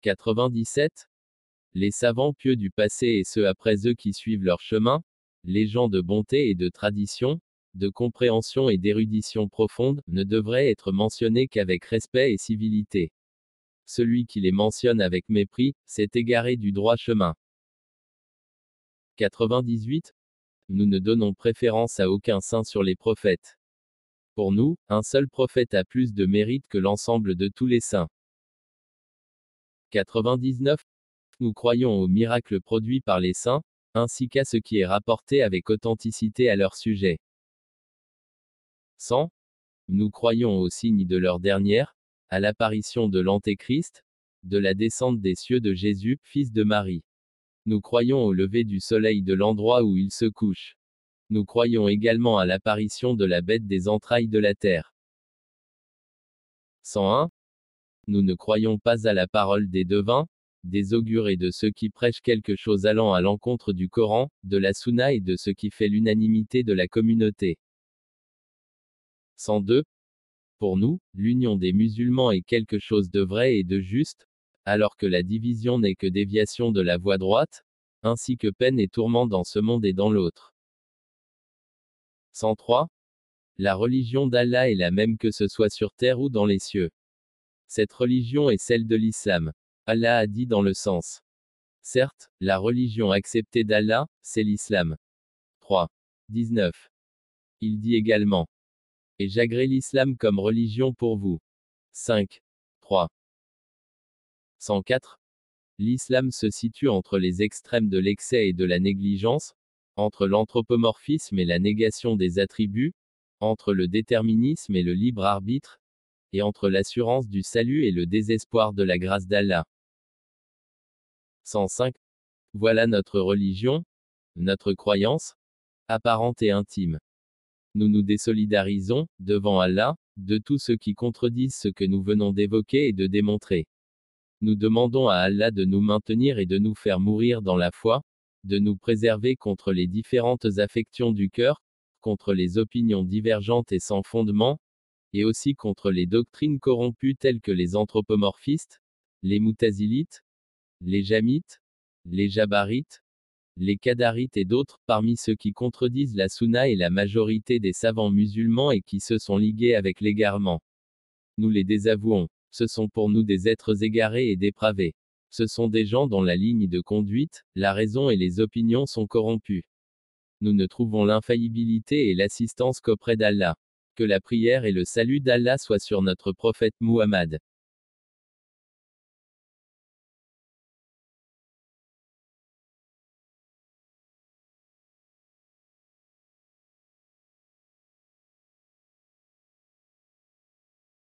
97. Les savants pieux du passé et ceux après eux qui suivent leur chemin, les gens de bonté et de tradition, de compréhension et d'érudition profonde, ne devraient être mentionnés qu'avec respect et civilité. Celui qui les mentionne avec mépris, s'est égaré du droit chemin. 98. Nous ne donnons préférence à aucun saint sur les prophètes. Pour nous, un seul prophète a plus de mérite que l'ensemble de tous les saints. 99. Nous croyons aux miracles produits par les saints, ainsi qu'à ce qui est rapporté avec authenticité à leur sujet. 100. Nous croyons aux signes de leur dernière, à l'apparition de l'Antéchrist, de la descente des cieux de Jésus, fils de Marie. Nous croyons au lever du soleil de l'endroit où il se couche. Nous croyons également à l'apparition de la bête des entrailles de la terre. 101. Nous ne croyons pas à la parole des devins, des augures et de ceux qui prêchent quelque chose allant à l'encontre du Coran, de la Sunna et de ce qui fait l'unanimité de la communauté. 102. Pour nous, l'union des musulmans est quelque chose de vrai et de juste, alors que la division n'est que déviation de la voie droite, ainsi que peine et tourment dans ce monde et dans l'autre. 103. La religion d'Allah est la même que ce soit sur terre ou dans les cieux. Cette religion est celle de l'islam. Allah a dit dans le sens. Certes, la religion acceptée d'Allah, c'est l'islam. 3. 19. Il dit également. Et j'agrée l'islam comme religion pour vous. 5. 3. 104. L'islam se situe entre les extrêmes de l'excès et de la négligence, entre l'anthropomorphisme et la négation des attributs, entre le déterminisme et le libre arbitre, et entre l'assurance du salut et le désespoir de la grâce d'Allah. 105. Voilà notre religion, notre croyance, apparente et intime. Nous nous désolidarisons, devant Allah, de tous ceux qui contredisent ce que nous venons d'évoquer et de démontrer. Nous demandons à Allah de nous maintenir et de nous faire mourir dans la foi, de nous préserver contre les différentes affections du cœur, contre les opinions divergentes et sans fondement, et aussi contre les doctrines corrompues telles que les anthropomorphistes, les moutazilites, les jamites, les jabarites, les kadarites et d'autres, parmi ceux qui contredisent la sunna et la majorité des savants musulmans et qui se sont ligués avec l'égarement. Nous les désavouons. Ce sont pour nous des êtres égarés et dépravés. Ce sont des gens dont la ligne de conduite, la raison et les opinions sont corrompues. Nous ne trouvons l'infaillibilité et l'assistance qu'auprès d'Allah. Que la prière et le salut d'Allah soient sur notre prophète Muhammad.